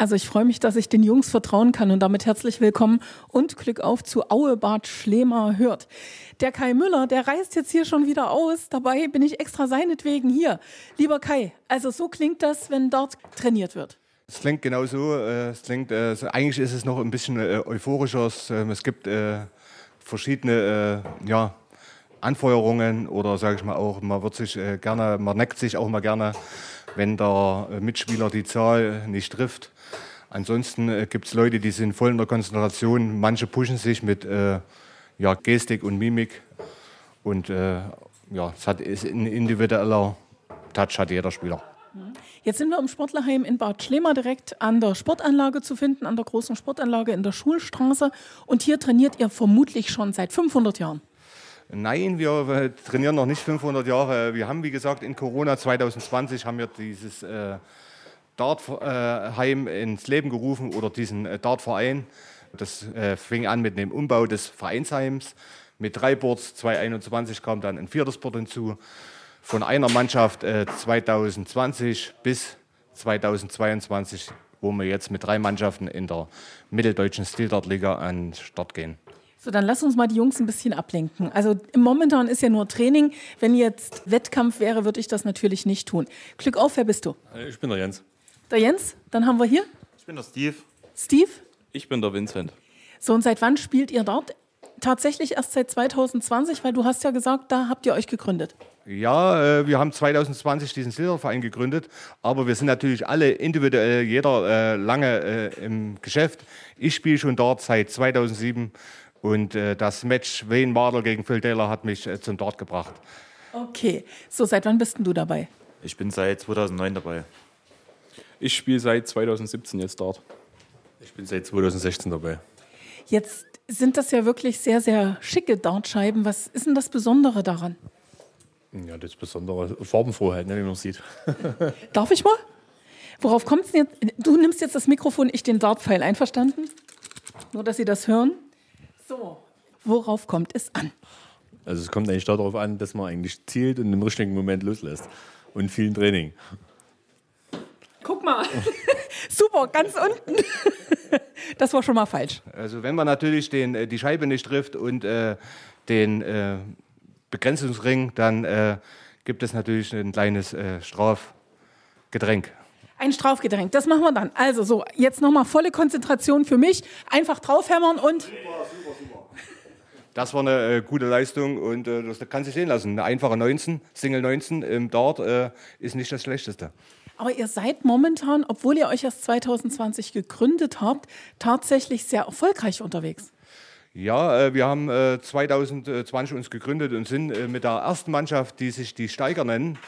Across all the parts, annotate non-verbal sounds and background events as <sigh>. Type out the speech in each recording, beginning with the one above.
Also ich freue mich, dass ich den Jungs vertrauen kann und damit herzlich willkommen und Glück auf zu Auebad Schlemer hört. Der Kai Müller, der reist jetzt hier schon wieder aus. Dabei bin ich extra seinetwegen hier. Lieber Kai, also so klingt das, wenn dort trainiert wird. Es klingt genau so. äh, Es klingt, äh, eigentlich ist es noch ein bisschen äh, euphorischer. Es, ähm, gibt verschiedene ja, Anfeuerungen oder sage ich mal auch, man wird sich äh, gerne, man neckt sich auch mal gerne, wenn der äh, Mitspieler die Zahl nicht trifft. Ansonsten äh, gibt es Leute, die sind voll in der Konzentration. Manche pushen sich mit äh, ja, Gestik und Mimik. Und äh, ja, es hat, ist ein individueller Touch hat jeder Spieler. Jetzt sind wir im Sportlerheim in Bad Schlema direkt an der Sportanlage zu finden, an der großen Sportanlage in der Schulstraße. Und hier trainiert ihr vermutlich schon seit 500 Jahren. Nein, wir äh, trainieren noch nicht 500 Jahre. Wir haben, wie gesagt, in Corona 2020 haben wir dieses äh, Dartheim ins Leben gerufen oder diesen äh, Dartverein. Das äh, fing an mit dem Umbau des Vereinsheims. Mit drei Boards, 2021 kam dann ein viertes Board hinzu. Von einer Mannschaft äh, 2020 bis 2022, wo wir jetzt mit drei Mannschaften in der mitteldeutschen Stildartliga an den Start gehen. So, dann lass uns mal die Jungs ein bisschen ablenken. Also im momentan ist ja nur Training. Wenn jetzt Wettkampf wäre, würde ich das natürlich nicht tun. Glück auf, wer bist du? Ich bin der Jens. Der Jens, dann haben wir hier Ich bin der Steve. Steve. Ich bin der Vincent. So, und seit wann spielt ihr dort? Tatsächlich erst seit 2020, weil du hast ja gesagt, da habt ihr euch gegründet. Ja, äh, wir haben 2020 diesen Silberverein gegründet, aber wir sind natürlich alle individuell, jeder äh, lange äh, im Geschäft. Ich spiele schon dort seit 2007 und äh, das Match Wayne Mardell gegen Phil Taylor hat mich äh, zum Dart gebracht. Okay. So, seit wann bist denn du dabei? Ich bin seit 2009 dabei. Ich spiele seit 2017 jetzt dort. Ich bin seit 2016 dabei. Jetzt sind das ja wirklich sehr, sehr schicke Dartscheiben. Was ist denn das Besondere daran? Ja, das Besondere, farbenfroh halt, ne, wie man sieht. <laughs> Darf ich mal? Worauf kommt es denn jetzt? Du nimmst jetzt das Mikrofon, ich den Dartpfeil. Einverstanden? Nur, dass Sie das hören. So. Worauf kommt es an? Also es kommt eigentlich darauf an, dass man eigentlich zielt und im richtigen Moment loslässt. Und viel Training. Guck mal. <laughs> Super, ganz unten. <laughs> das war schon mal falsch. Also wenn man natürlich den, äh, die Scheibe nicht trifft und äh, den äh, Begrenzungsring, dann äh, gibt es natürlich ein kleines äh, Strafgetränk. Ein Strafgetränk, das machen wir dann. Also so, jetzt nochmal volle Konzentration für mich. Einfach draufhämmern und Das war eine äh, gute Leistung und äh, das kann sich sehen lassen. Eine einfache 19, Single 19 im Dart äh, ist nicht das Schlechteste. Aber ihr seid momentan, obwohl ihr euch erst 2020 gegründet habt, tatsächlich sehr erfolgreich unterwegs. Ja, äh, wir haben äh, 2020 uns gegründet und sind äh, mit der ersten Mannschaft, die sich die Steiger nennen,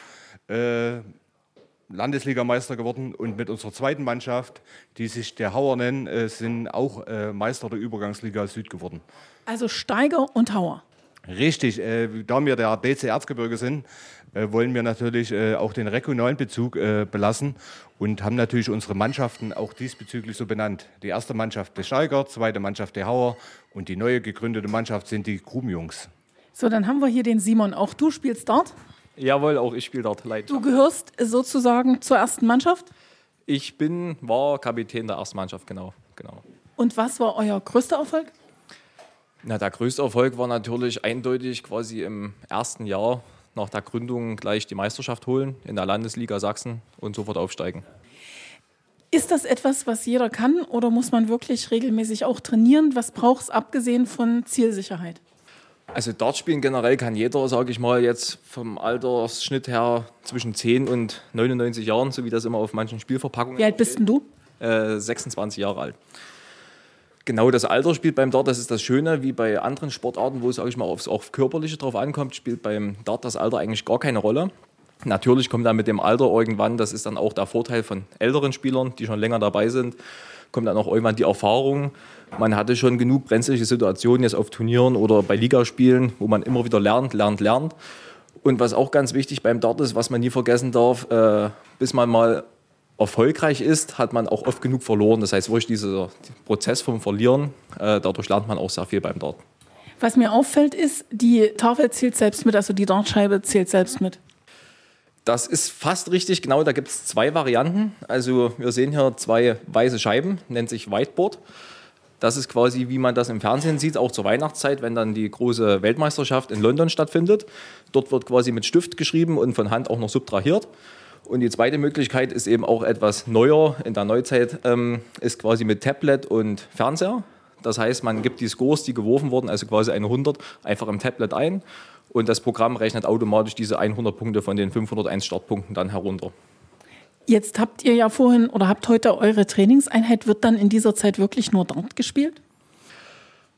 äh, Landesligameister geworden und mit unserer zweiten Mannschaft, die sich der Hauer nennen, äh, sind auch äh, Meister der Übergangsliga Süd geworden. Also Steiger und Hauer. Richtig, äh, da wir der DC Erzgebirge sind, äh, wollen wir natürlich äh, auch den regionalen Bezug äh, belassen und haben natürlich unsere Mannschaften auch diesbezüglich so benannt. Die erste Mannschaft der Steiger, zweite Mannschaft der Hauer und die neue gegründete Mannschaft sind die Grubenjungs. So, dann haben wir hier den Simon. Auch du spielst dort. Jawohl, auch ich spiele dort Du gehörst sozusagen zur ersten Mannschaft. Ich bin, war Kapitän der ersten Mannschaft, genau. genau. Und was war euer größter Erfolg? Na, der größte Erfolg war natürlich eindeutig quasi im ersten Jahr nach der Gründung gleich die Meisterschaft holen in der Landesliga Sachsen und sofort aufsteigen. Ist das etwas, was jeder kann oder muss man wirklich regelmäßig auch trainieren? Was braucht es abgesehen von Zielsicherheit? Also Dart spielen generell kann jeder, sage ich mal, jetzt vom Altersschnitt her zwischen 10 und 99 Jahren, so wie das immer auf manchen Spielverpackungen Wie alt bist denn du? äh, 26 Jahre alt. Genau das Alter spielt beim Dart, das ist das Schöne, wie bei anderen Sportarten, wo es, sage ich mal, aufs auf Körperliche drauf ankommt, spielt beim Dart das Alter eigentlich gar keine Rolle. Natürlich kommt dann mit dem Alter irgendwann, das ist dann auch der Vorteil von älteren Spielern, die schon länger dabei sind, kommt dann auch irgendwann die Erfahrung. Man hatte schon genug brenzliche Situationen jetzt auf Turnieren oder bei Ligaspielen, wo man immer wieder lernt, lernt, lernt. Und was auch ganz wichtig beim Dart ist, was man nie vergessen darf, äh, bis man mal erfolgreich ist, hat man auch oft genug verloren. Das heißt, wirklich dieser Prozess vom Verlieren, äh, dadurch lernt man auch sehr viel beim Dart. Was mir auffällt, ist, die Tafel zählt selbst mit, also die Dartscheibe zählt selbst mit. Das ist fast richtig, genau. Da gibt es zwei Varianten. Also wir sehen hier zwei weiße Scheiben, nennt sich Whiteboard. Das ist quasi, wie man das im Fernsehen sieht, auch zur Weihnachtszeit, wenn dann die große Weltmeisterschaft in London stattfindet. Dort wird quasi mit Stift geschrieben und von Hand auch noch subtrahiert. Und die zweite Möglichkeit ist eben auch etwas neuer in der Neuzeit, ähm, ist quasi mit Tablet und Fernseher. Das heißt, man gibt die Scores, die geworfen wurden, also quasi eine 100, einfach im Tablet ein und das Programm rechnet automatisch diese 100 Punkte von den 501 Startpunkten dann herunter. Jetzt habt ihr ja vorhin oder habt heute eure Trainingseinheit, wird dann in dieser Zeit wirklich nur Dart gespielt?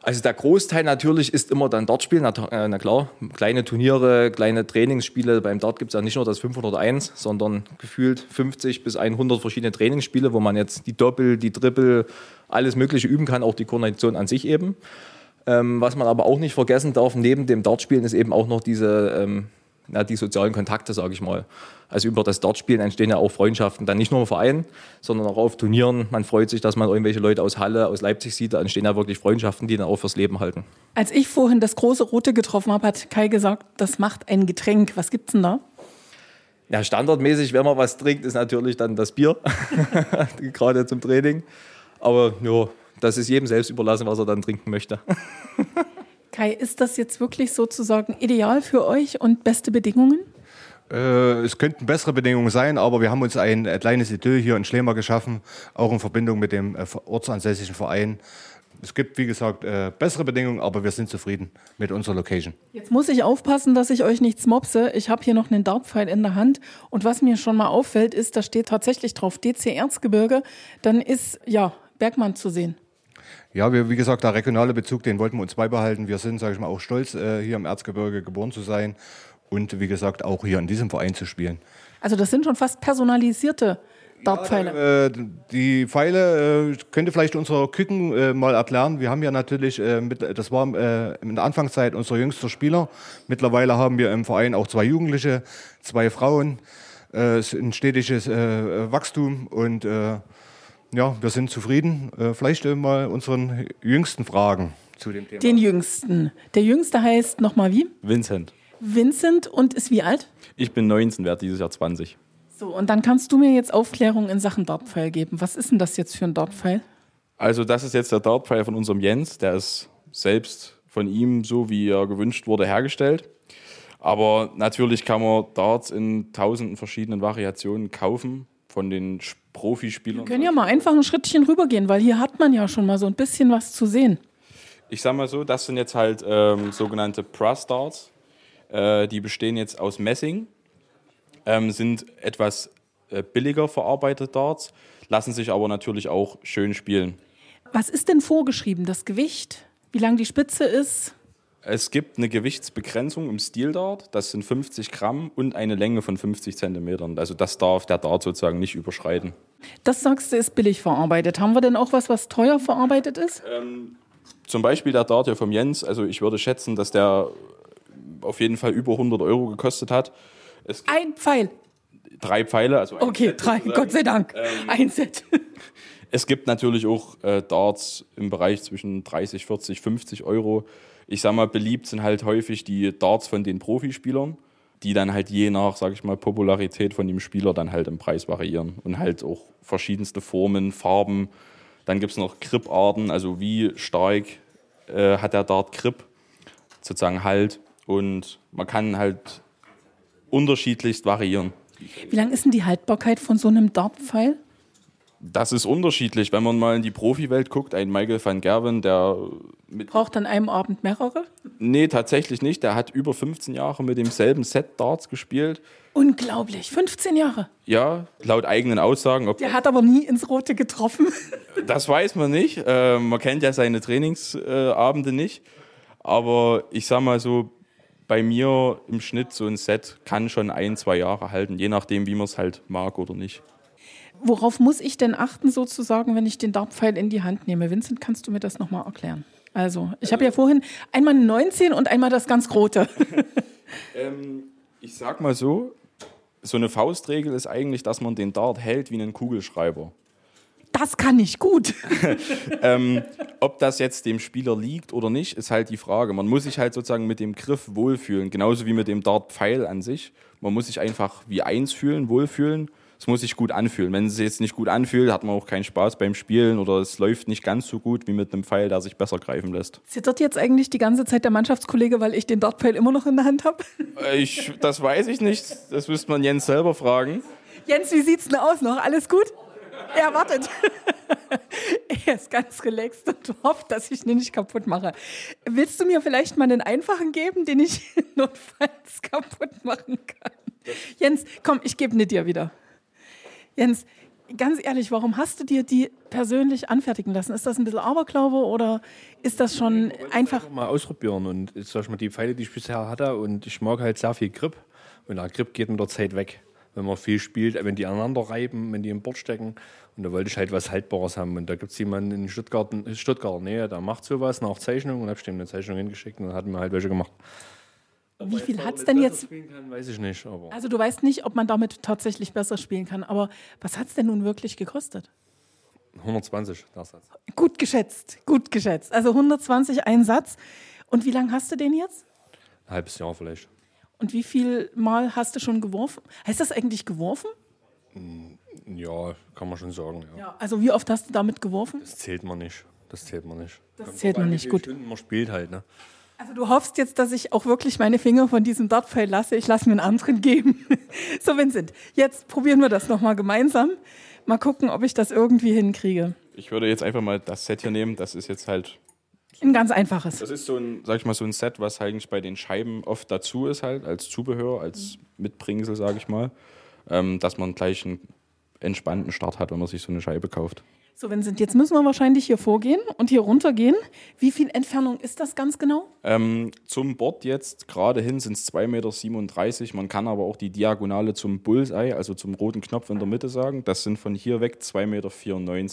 Also der Großteil natürlich ist immer dann Dartspielen, na, äh, na, klar, kleine Turniere, kleine Trainingsspiele. Beim Dart gibt es ja nicht nur das 501, sondern gefühlt 50 bis 100 verschiedene Trainingsspiele, wo man jetzt die Doppel, die Triple, alles Mögliche üben kann, auch die Koordination an sich eben. Ähm, was man aber auch nicht vergessen darf, neben dem Dartspielen ist eben auch noch diese ähm, na, die sozialen Kontakte, sage ich mal. Also über das Dartspielen entstehen ja auch Freundschaften, dann nicht nur im Verein, sondern auch auf Turnieren. Man freut sich, dass man irgendwelche Leute aus Halle, aus Leipzig sieht. Da entstehen ja wirklich Freundschaften, die dann auch fürs Leben halten. Als ich vorhin das große Rote getroffen habe, hat Kai gesagt, das macht ein Getränk. Was gibt's denn da? Ja, standardmäßig, wenn man was trinkt, ist natürlich dann das Bier, <laughs> gerade zum Training. Aber ja, das ist jedem selbst überlassen, was er dann trinken möchte. <laughs> Kai, ist das jetzt wirklich sozusagen ideal für euch und beste Bedingungen? Äh, es könnten bessere Bedingungen sein, aber wir haben uns ein äh, kleines Idyll hier in Schlema geschaffen, auch in Verbindung mit dem äh, ortsansässigen Verein. Es gibt, wie gesagt, äh, bessere Bedingungen, aber wir sind zufrieden mit unserer Location. Jetzt muss ich aufpassen, dass ich euch nichts mopse. Ich habe hier noch einen Dartpfeil in der Hand und was mir schon mal auffällt, ist, da steht tatsächlich drauf DC Erzgebirge. Dann ist ja Bergmann zu sehen. Ja, wir, wie gesagt, der regionale Bezug, den wollten wir uns beibehalten. Wir sind, sage ich mal, auch stolz, äh, hier im Erzgebirge geboren zu sein und, wie gesagt, auch hier in diesem Verein zu spielen. Also das sind schon fast personalisierte Dartpfeile. Ja, äh, die Pfeile äh, könnte vielleicht unser Küken äh, mal erklären. Wir haben ja natürlich, äh, mit, das war äh, in der Anfangszeit unser jüngster Spieler. Mittlerweile haben wir im Verein auch zwei Jugendliche, zwei Frauen. Äh, es ist ein stetiges Wachstum und ja, wir sind zufrieden. Äh, vielleicht mal unseren Jüngsten fragen zu dem Thema. Den Jüngsten. Der Jüngste heißt nochmal wie? Vincent. Vincent und ist wie alt? Ich bin 19, werde dieses Jahr 20. So, und dann kannst du mir jetzt Aufklärung in Sachen Dartpfeil geben. Was ist denn das jetzt für ein Dartpfeil? Also, das ist jetzt der Dartpfeil von unserem Jens. Der ist selbst von ihm, so wie er gewünscht wurde, hergestellt. Aber natürlich kann man Darts in tausenden verschiedenen Variationen kaufen von den Profispielern. Wir können ja mal einfach ein Schrittchen rübergehen, weil hier hat man ja schon mal so ein bisschen was zu sehen. Ich sag mal so, das sind jetzt halt ähm, sogenannte Brass Darts. Äh, die bestehen jetzt aus Messing, ähm, sind etwas äh, billiger verarbeitete Darts, lassen sich aber natürlich auch schön spielen. Was ist denn vorgeschrieben? Das Gewicht? Wie lang die Spitze ist? Es gibt eine Gewichtsbegrenzung im Steel-Dart, das sind 50 Gramm und eine Länge von 50 Zentimetern. Also das darf der Dart sozusagen nicht überschreiten. Das sagst du, ist billig verarbeitet. Haben wir denn auch was, was teuer verarbeitet ist? Ähm, zum Beispiel der Dart hier vom Jens. Also ich würde schätzen, dass der auf jeden Fall über 100 Euro gekostet hat. Ein Pfeil? Drei Pfeile. Also okay, Set drei, Gott sei Dank. Ähm, ein Set. <laughs> Es gibt natürlich auch äh, Darts im Bereich zwischen 30, 40, 50 Euro ich sag mal, beliebt sind halt häufig die Darts von den Profispielern, die dann halt je nach, sag ich mal, Popularität von dem Spieler dann halt im Preis variieren und halt auch verschiedenste Formen, Farben. Dann gibt es noch Grip-Arten, also wie stark äh, hat der Dart Grip, sozusagen Halt. Und man kann halt unterschiedlichst variieren. Wie lang ist denn die Haltbarkeit von so einem Dartpfeil? Das ist unterschiedlich. Wenn man mal in die Profiwelt guckt, ein Michael van Gerwen, der Braucht an einem Abend mehrere? Nee, tatsächlich nicht. Der hat über 15 Jahre mit demselben Set Darts gespielt. Unglaublich, 15 Jahre. Ja, laut eigenen Aussagen. der hat aber nie ins Rote getroffen. <laughs> Das weiß man nicht. Äh, man kennt ja seine Trainingsabende äh, nicht. Aber ich sag mal so, bei mir im Schnitt so ein Set kann schon ein, zwei Jahre halten, je nachdem, wie man es halt mag oder nicht. Worauf muss ich denn achten, sozusagen, wenn ich den Dartpfeil in die Hand nehme? Vincent, kannst du mir das nochmal erklären? Also, ich habe ja vorhin einmal eine 19 und einmal das ganz Grote. <laughs> ähm, ich sag mal so: So eine Faustregel ist eigentlich, dass man den Dart hält wie einen Kugelschreiber. Da das kann ich gut. <laughs> ähm, ob das jetzt dem Spieler liegt oder nicht, ist halt die Frage. Man muss sich halt sozusagen mit dem Griff wohlfühlen, genauso wie mit dem Dart-Pfeil an sich. Man muss sich einfach wie eins fühlen, wohlfühlen. Es muss sich gut anfühlen. Wenn es jetzt nicht gut anfühlt, hat man auch keinen Spaß beim Spielen oder es läuft nicht ganz so gut wie mit einem Pfeil, der sich besser greifen lässt. Zittert jetzt eigentlich die ganze Zeit der Mannschaftskollege, weil ich den Dartpfeil immer noch in der Hand habe? Äh, Ich, das weiß ich nicht. Das müsste man Jens selber fragen. Jens, wie sieht's denn aus noch? Alles gut? Er wartet. <laughs> er ist ganz relaxed und hofft, dass ich ihn nicht kaputt mache. Willst du mir vielleicht mal einen einfachen geben, den ich <laughs> notfalls kaputt machen kann? Jens, komm, ich gebe ihn dir wieder. Jens, ganz ehrlich, warum hast du dir die persönlich anfertigen lassen? Ist das ein bisschen Aberglaube oder ist das schon einfach? mal ausprobieren und sag ich mal die Pfeile, die ich bisher hatte und ich mag halt sehr viel Grip und der Grip geht mit der Zeit weg, wenn man viel spielt, wenn die aneinander reiben, wenn die im Bord stecken und da wollte ich halt was Haltbares haben und da gibt es jemanden in Stuttgart, in Stuttgarter Nähe, der macht sowas nach Zeichnung und habe ich dem eine Zeichnung hingeschickt und dann hat mir halt welche gemacht. Wie viel hat's denn jetzt? Spielen kann, weiß ich nicht, Also du weißt nicht, ob man damit tatsächlich besser spielen kann, aber was hat's denn nun wirklich gekostet? 120 der Satz. Gut geschätzt, gut geschätzt. Also 120 ein Satz. Und wie lange hast du den jetzt? Ein halbes Jahr vielleicht. Und wie viel Mal hast du schon geworfen? Heißt das eigentlich geworfen? Ja, kann man schon sagen. Ja. Ja. Also wie oft hast du damit geworfen? Das zählt man nicht. Das zählt man nicht. Das zählt man nicht, gut. Stunden man spielt halt, ne? Also du hoffst jetzt, dass ich auch wirklich meine Finger von diesem Dartpfeil lasse. Ich lasse mir einen anderen geben. <laughs> so, Vincent, jetzt probieren wir das nochmal gemeinsam. Mal gucken, ob ich das irgendwie hinkriege. Ich würde jetzt einfach mal das Set hier nehmen. Das ist jetzt halt Ein ganz einfaches. Das ist so ein, sag ich mal, so ein Set, was eigentlich bei den Scheiben oft dazu ist, halt, als Zubehör, als Mitbringsel, sage ich mal, ähm, dass man gleich einen entspannten Start hat, wenn man sich so eine Scheibe kauft. So, Vincent, jetzt müssen wir wahrscheinlich hier vorgehen und hier runtergehen. Wie viel Entfernung ist das ganz genau? Ähm, zum Board jetzt gerade hin sind es 2,37 Meter. Man kann aber auch die Diagonale zum Bullseye, also zum roten Knopf in der Mitte sagen. Das sind von hier weg 2,94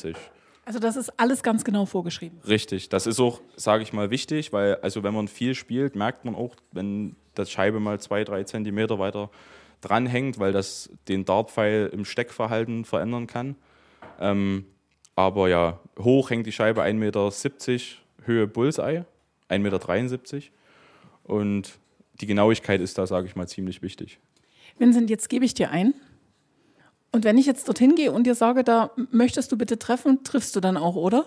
Meter. Also das ist alles ganz genau vorgeschrieben. Richtig, das ist auch, sage ich mal, wichtig, weil also wenn man viel spielt, merkt man auch, wenn das Scheibe mal zwei, drei Zentimeter weiter dranhängt, weil das den Dartpfeil im Steckverhalten verändern kann. Ähm, aber ja, hoch hängt die Scheibe 1,70 Meter, Höhe Bullseye 1,73 Meter. Und die Genauigkeit ist da, sage ich mal, ziemlich wichtig. Vincent, jetzt gebe ich dir ein. Und wenn ich jetzt dorthin gehe und dir sage, da möchtest du bitte treffen, triffst du dann auch, oder?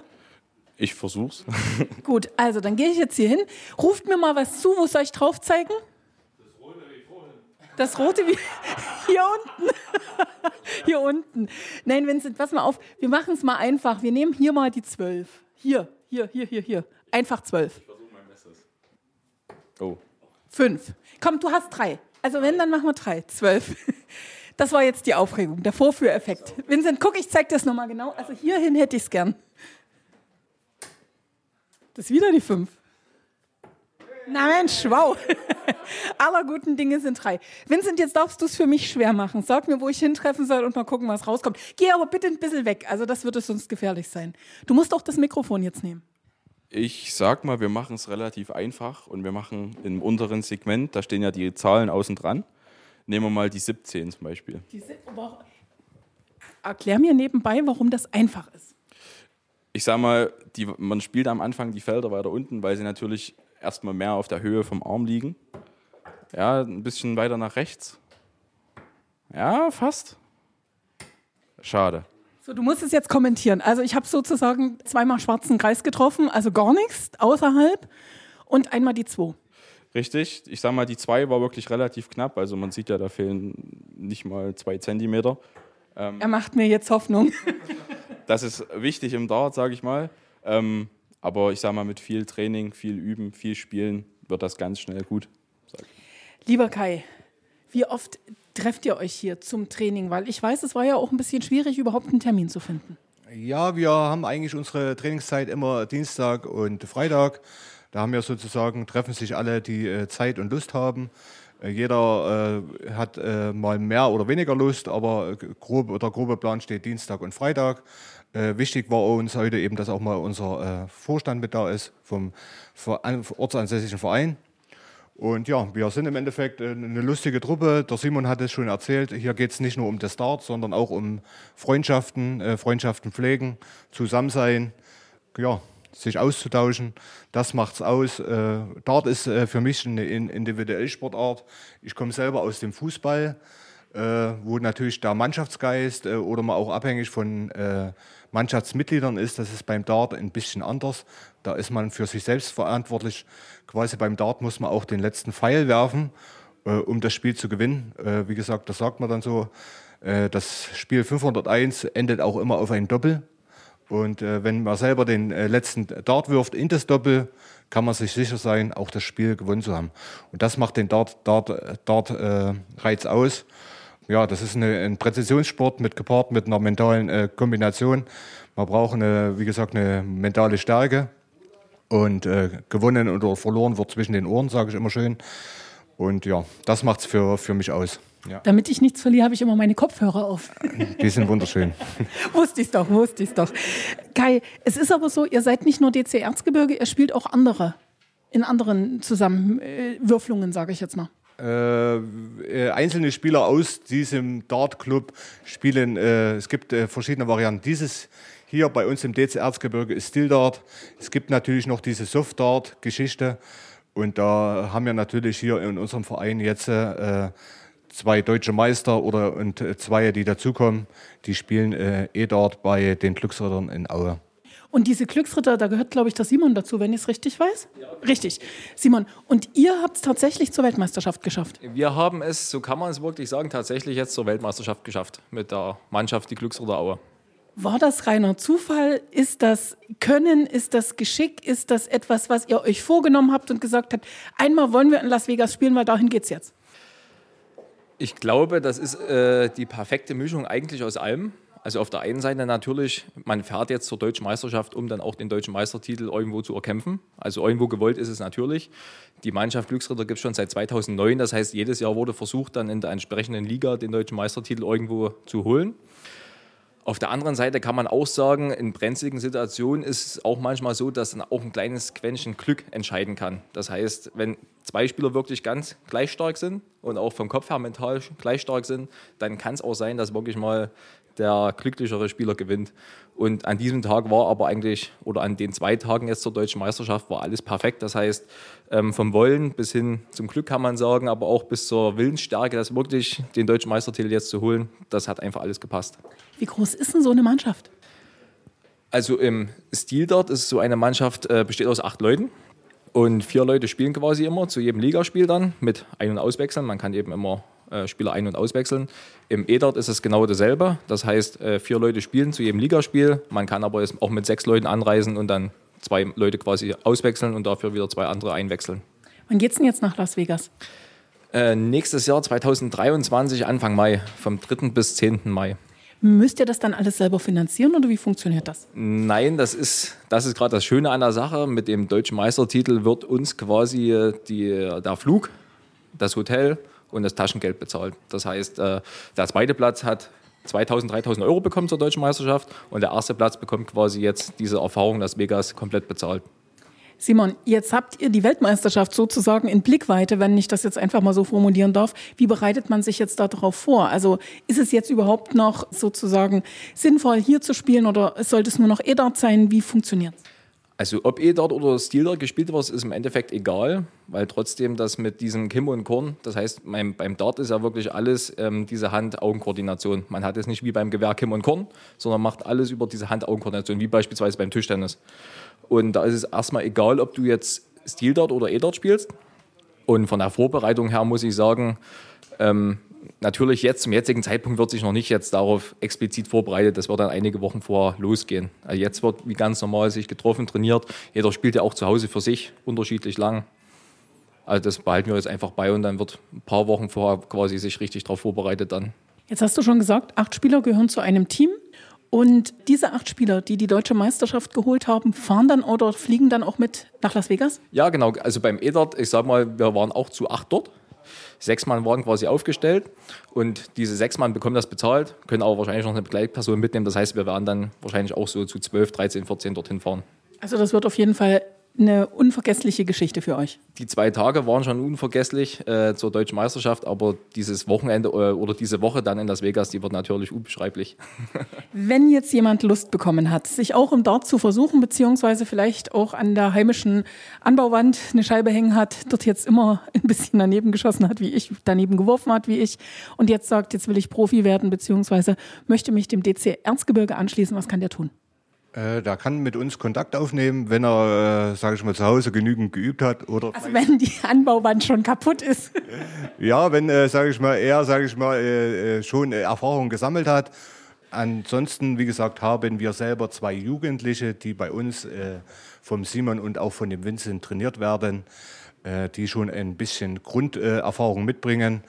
Ich versuch's. <laughs> Gut, also dann gehe ich jetzt hier hin. Ruft mir mal was zu, wo soll ich drauf zeigen? Das rote wie <laughs> hier unten. <laughs> hier unten. Nein, Vincent, pass mal auf. Wir machen es mal einfach. Wir nehmen hier mal die zwölf. Hier, hier, hier, hier, hier. Einfach zwölf. Oh. Fünf. Komm, du hast drei. Also wenn, dann machen wir drei. Zwölf. <laughs> Das war jetzt die Aufregung, der Vorführeffekt. Vincent, guck, ich zeig das nochmal genau. Also hierhin hätte ich es gern. Das ist wieder die fünf. Na Mensch, wow. <laughs> Aller guten Dinge sind drei. Vincent, jetzt darfst du es für mich schwer machen. Sag mir, wo ich hintreffen soll und mal gucken, was rauskommt. Geh aber bitte ein bisschen weg. Also das würde sonst gefährlich sein. Du musst auch das Mikrofon jetzt nehmen. Ich sag mal, wir machen es relativ einfach und wir machen im unteren Segment, da stehen ja die Zahlen außen dran. Nehmen wir mal die 17 zum Beispiel. Aber erklär mir nebenbei, warum das einfach ist. Ich sag mal, die, man spielt am Anfang die Felder weiter unten, weil sie natürlich erstmal mehr auf der Höhe vom Arm liegen. Ja, ein bisschen weiter nach rechts. Ja, fast. Schade. So, du musst es jetzt kommentieren. Also ich habe sozusagen zweimal schwarzen Kreis getroffen, also gar nichts außerhalb und einmal die zwei. Richtig. Ich sag mal, die 2 war wirklich relativ knapp. Also man sieht ja, da fehlen nicht mal zwei Zentimeter. Er macht mir jetzt Hoffnung. Das ist wichtig im Dart, sage ich mal. Ähm, aber ich sag mal, mit viel Training, viel Üben, viel Spielen wird das ganz schnell gut. Lieber Kai, wie oft trefft ihr euch hier zum Training? Weil ich weiß, es war ja auch ein bisschen schwierig, überhaupt einen Termin zu finden. Ja, wir haben eigentlich unsere Trainingszeit immer Dienstag und Freitag. Da haben wir sozusagen, treffen sich alle, die äh, Zeit und Lust haben. Äh, jeder äh, hat äh, mal mehr oder weniger Lust, aber äh, grob, der grobe Plan steht Dienstag und Freitag. Äh, wichtig war uns heute eben, dass auch mal unser äh, Vorstand mit da ist vom Verein, ortsansässigen Verein. Und ja, wir sind im Endeffekt eine lustige Truppe. Der Simon hat es schon erzählt. Hier geht es nicht nur um das Dart, sondern auch um Freundschaften, Freundschaften pflegen, zusammen sein, ja, sich auszutauschen. Das macht's aus. Äh, Dart ist äh, für mich eine individuelle Sportart. Ich komme selber aus dem Fußball, äh, wo natürlich der Mannschaftsgeist äh, oder man auch abhängig von Mannschaftsmitgliedern ist. Das ist beim Dart ein bisschen anders. Da ist man für sich selbst verantwortlich. Quasi beim Dart muss man auch den letzten Pfeil werfen, äh, um das Spiel zu gewinnen. Äh, wie gesagt, das sagt man dann so. Äh, das Spiel 501 endet auch immer auf ein Doppel. Und äh, wenn man selber den äh, letzten Dart wirft in das Doppel, kann man sich sicher sein, auch das Spiel gewonnen zu haben. Und das macht den Dart-Reiz Dart, Dart, äh, aus ja, das ist eine, ein Präzisionssport mit gepaart mit einer mentalen äh, Kombination. Man braucht, eine, wie gesagt, eine mentale Stärke. Und äh, gewonnen oder verloren wird zwischen den Ohren, sage ich immer schön. Und ja, das macht es für, für mich aus. Ja. Damit ich nichts verliere, habe ich immer meine Kopfhörer auf. <laughs> Die sind wunderschön. <laughs> wusste ich doch, wusste ich doch. Kai, es ist aber so, ihr seid nicht nur DC Erzgebirge, ihr spielt auch andere, in anderen Zusammenwürfelungen, sage ich jetzt mal. Äh, äh, einzelne Spieler aus diesem Dart-Club spielen. Äh, es gibt äh, verschiedene Varianten. Dieses hier bei uns im DC Erzgebirge ist Still Dart. Es gibt natürlich noch diese Soft Dart-Geschichte. Und da haben wir natürlich hier in unserem Verein jetzt äh, zwei deutsche Meister oder und äh, zwei, die dazukommen. Die spielen E-Dart bei den Glücksrittern in Aue. Und diese Glücksritter, da gehört, glaube ich, der Simon dazu, wenn ich es richtig weiß. Ja. Richtig. Simon, und ihr habt es tatsächlich zur Weltmeisterschaft geschafft. Wir haben es, so kann man es wirklich sagen, tatsächlich jetzt zur Weltmeisterschaft geschafft mit der Mannschaft, die Glücksritter Aue. War das reiner Zufall? Ist das Können? Ist das Geschick? Ist das etwas, was ihr euch vorgenommen habt und gesagt habt, einmal wollen wir in Las Vegas spielen, weil dahin geht es jetzt? Ich glaube, das ist äh, die perfekte Mischung eigentlich aus allem. Also auf der einen Seite natürlich, man fährt jetzt zur deutschen Meisterschaft, um dann auch den deutschen Meistertitel irgendwo zu erkämpfen. Also irgendwo gewollt ist es natürlich. Die Mannschaft Glücksritter gibt es schon seit 2009. Das heißt, jedes Jahr wurde versucht, dann in der entsprechenden Liga den deutschen Meistertitel irgendwo zu holen. Auf der anderen Seite kann man auch sagen, in brenzligen Situationen ist es auch manchmal so, dass dann auch ein kleines Quäntchen Glück entscheiden kann. Das heißt, wenn zwei Spieler wirklich ganz gleich stark sind und auch vom Kopf her mental gleich stark sind, dann kann es auch sein, dass wirklich mal der glücklichere Spieler gewinnt. Und an diesem Tag war aber eigentlich, oder an den zwei Tagen jetzt zur deutschen Meisterschaft, war alles perfekt. Das heißt, ähm, vom Wollen bis hin zum Glück kann man sagen, aber auch bis zur Willensstärke, das wirklich den deutschen Meistertitel jetzt zu holen, das hat einfach alles gepasst. Wie groß ist denn so eine Mannschaft? Also im Stil dort ist so eine Mannschaft, äh, besteht aus acht Leuten. Und vier Leute spielen quasi immer zu jedem Ligaspiel dann mit Ein- und Auswechseln. Man kann eben immer äh, Spieler ein- und auswechseln. Im E-Dart ist es genau dasselbe. Das heißt, äh, vier Leute spielen zu jedem Ligaspiel. Man kann aber auch mit sechs Leuten anreisen und dann zwei Leute quasi auswechseln und dafür wieder zwei andere einwechseln. Wann geht es denn jetzt nach Las Vegas? Äh, nächstes Jahr 2023, Anfang Mai, vom 3. bis 10. Mai. Müsst ihr das dann alles selber finanzieren oder wie funktioniert das? Nein, das ist, das ist gerade das Schöne an der Sache. Mit dem deutschen Meistertitel wird uns quasi die, der Flug, das Hotel und das Taschengeld bezahlt. Das heißt, äh, der zweite Platz hat 2000, 3000 Euro bekommen zur deutschen Meisterschaft und der erste Platz bekommt quasi jetzt diese Erfahrung, dass Vegas komplett bezahlt. Simon, jetzt habt ihr die Weltmeisterschaft sozusagen in Blickweite, wenn ich das jetzt einfach mal so formulieren darf. Wie bereitet man sich jetzt darauf vor? Also ist es jetzt überhaupt noch sozusagen sinnvoll, hier zu spielen oder sollte es nur noch E-Dart sein? Wie funktioniert es? Also ob E-Dart oder Steel-Dart gespielt wird, ist im Endeffekt egal, weil trotzdem das mit diesem Kim und Korn, das heißt beim, beim Dart ist ja wirklich alles ähm, diese Hand-Augen-Koordination. Man hat es nicht wie beim Gewehr Kim und Korn, sondern macht alles über diese Hand-Augen-Koordination, wie beispielsweise beim Tischtennis. Und da ist es erstmal egal, ob du jetzt Steel-Dart oder E-Dart spielst. Und von der Vorbereitung her muss ich sagen, ähm, natürlich jetzt zum jetzigen Zeitpunkt wird sich noch nicht jetzt darauf explizit vorbereitet. Das wird dann einige Wochen vorher losgehen. Also jetzt wird wie ganz normal sich getroffen, trainiert. Jeder spielt ja auch zu Hause für sich unterschiedlich lang. Also das behalten wir jetzt einfach bei und dann wird ein paar Wochen vorher quasi sich richtig darauf vorbereitet dann. Jetzt hast du schon gesagt, acht Spieler gehören zu einem Team. Und diese acht Spieler, die die deutsche Meisterschaft geholt haben, fahren dann oder fliegen dann auch mit nach Las Vegas? Ja, genau. Also beim EDART, ich sag mal, wir waren auch zu acht dort. Sechs Mann waren quasi aufgestellt und diese sechs Mann bekommen das bezahlt, können aber wahrscheinlich noch eine Begleitperson mitnehmen. Das heißt, wir werden dann wahrscheinlich auch so zu 12, 13, 14 dorthin fahren. Also das wird auf jeden Fall eine unvergessliche Geschichte für euch? Die zwei Tage waren schon unvergesslich äh, zur deutschen Meisterschaft, aber dieses Wochenende äh, oder diese Woche dann in Las Vegas, die wird natürlich unbeschreiblich. <laughs> Wenn jetzt jemand Lust bekommen hat, sich auch im Dart zu versuchen, beziehungsweise vielleicht auch an der heimischen Anbauwand eine Scheibe hängen hat, dort jetzt immer ein bisschen daneben geschossen hat, wie ich, daneben geworfen hat, wie ich, und jetzt sagt, jetzt will ich Profi werden, beziehungsweise möchte mich dem DC Erzgebirge anschließen, was kann der tun? Äh, da kann mit uns Kontakt aufnehmen, wenn er, äh, sage ich mal, zu Hause genügend geübt hat. Oder Also wenn die Anbauwand schon kaputt ist. <laughs> ja, wenn, äh, sage ich mal, er, sage ich mal, äh, äh, schon äh, Erfahrung gesammelt hat. Ansonsten, wie gesagt, haben wir selber zwei Jugendliche, die bei uns äh, vom Simon und auch von dem Vincent trainiert werden, die schon ein bisschen Grunderfahrung mitbringen.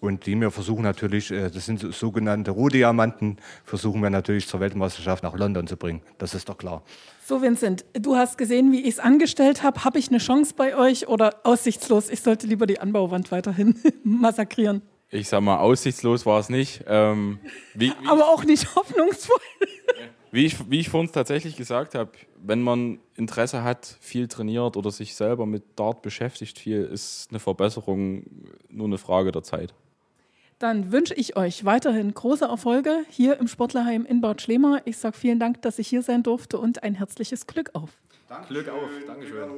Und die wir versuchen natürlich, äh, das sind so- sogenannte Rohdiamanten, versuchen wir natürlich zur Weltmeisterschaft nach London zu bringen. Das ist doch klar. So, Vincent, du hast gesehen, wie ich es angestellt habe. Habe ich eine Chance bei euch oder aussichtslos? Ich sollte lieber die Anbauwand weiterhin <laughs> massakrieren. Ich sag mal, aussichtslos war es nicht. Ähm, wie, wie, Aber auch nicht <laughs> hoffnungsvoll. wie, ich, wie ich vorhin tatsächlich gesagt habe, wenn man Interesse hat, viel trainiert oder sich selber mit Dart beschäftigt, viel, ist eine Verbesserung nur eine Frage der Zeit. Dann wünsche ich euch weiterhin große Erfolge hier im Sportlerheim in Bad Schlema. Ich sage vielen Dank, dass ich hier sein durfte und ein herzliches Glück auf. Glück auf, Dankeschön.